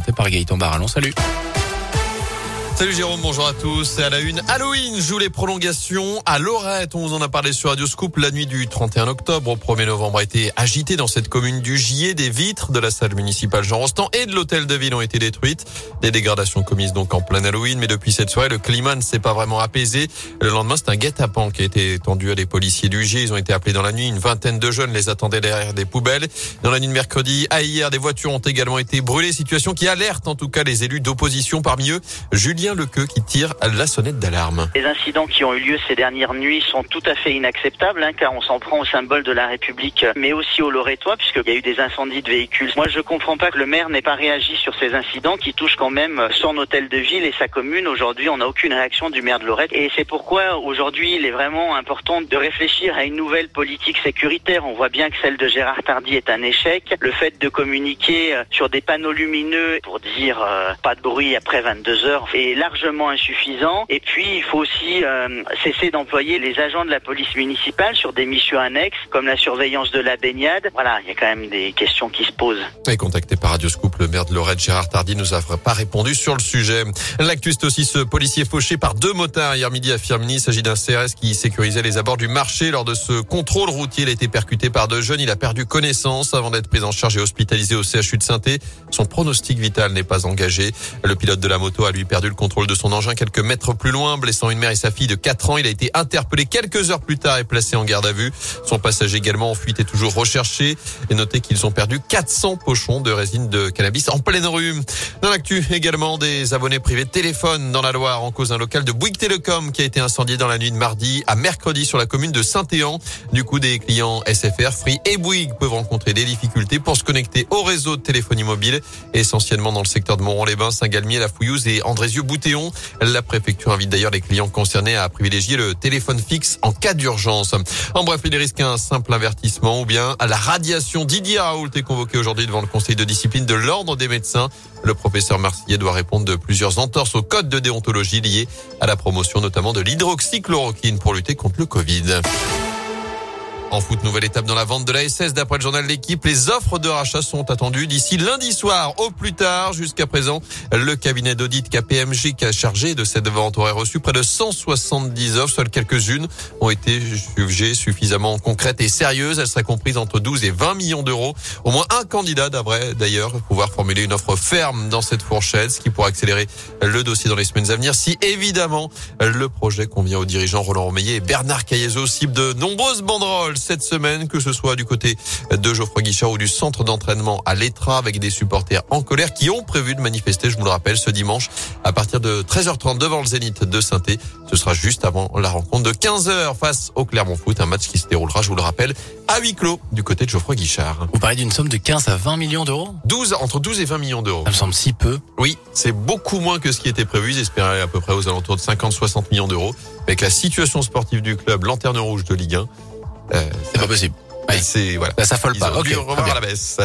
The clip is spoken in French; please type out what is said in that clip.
par Gaëtan Barallon. Salut. Salut Jérôme, bonjour à tous. Et à la une, Halloween joue les prolongations à Lorette. On vous en a parlé sur Radio Scoop. La nuit du 31 octobre au 1er novembre a été agitée dans cette commune du Gier. Des vitres de la salle municipale Jean Rostand et de l'hôtel de ville ont été détruites. Des dégradations commises donc en plein Halloween. Mais depuis cette soirée, le climat ne s'est pas vraiment apaisé. Le lendemain, c'est un guet-apens qui a été tendu à des policiers du Gier. Ils ont été appelés dans la nuit. Une vingtaine de jeunes les attendaient derrière des poubelles. Dans la nuit de mercredi à hier, des voitures ont également été brûlées. Situation qui alerte en tout cas les élus d'opposition. Parmi eux, Julien Lequeux qui tire la sonnette d'alarme. Les incidents qui ont eu lieu ces dernières nuits sont tout à fait inacceptables, hein, car on s'en prend au symbole de la République, mais aussi aux Loretois, puisqu'il y a eu des incendies de véhicules. Moi, je comprends pas que le maire n'ait pas réagi sur ces incidents qui touchent quand même son hôtel de ville et sa commune. Aujourd'hui, on n'a aucune réaction du maire de Lorette, et c'est pourquoi aujourd'hui, il est vraiment important de réfléchir à une nouvelle politique sécuritaire. On voit bien que celle de Gérard Tardy est un échec. Le fait de communiquer euh, sur des panneaux lumineux pour dire euh, pas de bruit après 22 heures largement insuffisant et puis, il faut aussi euh, cesser d'employer les agents de la police municipale sur des missions annexes, comme la surveillance de la baignade. Voilà, il y a quand même des questions qui se posent. Et contacté par Radio Scoop, le maire de Lorette, Gérard Tardy, nous a pas répondu sur le sujet. L'actu, c'est aussi ce policier fauché par deux motards hier midi à Firminy. Il s'agit d'un CRS qui sécurisait les abords du marché. Lors de ce contrôle routier, il a été percuté par deux jeunes. Il a perdu connaissance avant d'être pris en charge et hospitalisé au CHU de saint Son pronostic vital n'est pas engagé. Le pilote de la moto a lui perdu le contrôle de son engin quelques mètres plus loin, blessant une mère et sa fille de 4 ans. Il a été interpellé quelques heures plus tard et placé en garde à vue. Son passager également en fuite est toujours recherché. Et notez qu'ils ont perdu 400 pochons de résine de cannabis en pleine rue. Dans l'actu également des abonnés privés de téléphone dans la Loire en cause d'un local de Bouygues Télécom qui a été incendié dans la nuit de mardi à mercredi sur la commune de Saint-Éan. Du coup, des clients SFR, Free et Bouygues peuvent rencontrer des difficultés pour se connecter au réseau de téléphonie mobile, essentiellement dans le secteur de Montron-les-Bains, Saint-Galmier, La Fouillouse et La préfecture invite d'ailleurs les clients concernés à privilégier le téléphone fixe en cas d'urgence. En bref, il risque un simple avertissement ou bien à la radiation. Didier Raoult est convoqué aujourd'hui devant le conseil de discipline de l'ordre des médecins. Le professeur marseillais doit répondre de plusieurs entorses au code de déontologie lié à la promotion notamment de l'hydroxychloroquine pour lutter contre le Covid. En foot, nouvelle étape dans la vente de la SS. D'après le journal L'équipe, les offres de rachat sont attendues d'ici lundi soir au plus tard. Jusqu'à présent, le cabinet d'audit KPMG qui a chargé de cette vente aurait reçu près de 170 offres. Seules quelques-unes ont été jugées suffisamment concrètes et sérieuses. Elles seraient comprises entre 12 et 20 millions d'euros. Au moins un candidat devrait d'ailleurs pouvoir formuler une offre ferme dans cette fourchette, ce qui pourrait accélérer le dossier dans les semaines à venir. Si évidemment le projet convient aux dirigeants Roland Romeillet et Bernard Caillezo, cible de nombreuses banderoles cette semaine, que ce soit du côté de Geoffroy Guichard ou du centre d'entraînement à l'Etra avec des supporters en colère qui ont prévu de manifester, je vous le rappelle, ce dimanche à partir de 13h30 devant le Zénith de saint Ce sera juste avant la rencontre de 15h face au Clermont Foot, un match qui se déroulera, je vous le rappelle, à huis clos du côté de Geoffroy Guichard. Vous parlez d'une somme de 15 à 20 millions d'euros? 12, entre 12 et 20 millions d'euros. Ça me semble si peu. Oui, c'est beaucoup moins que ce qui était prévu. Ils espéraient à peu près aux alentours de 50-60 millions d'euros. Avec la situation sportive du club, lanterne rouge de Ligue 1, euh, c'est pas possible. C'est voilà. Ça s'affole pas. Ok. Revoir à la baisse.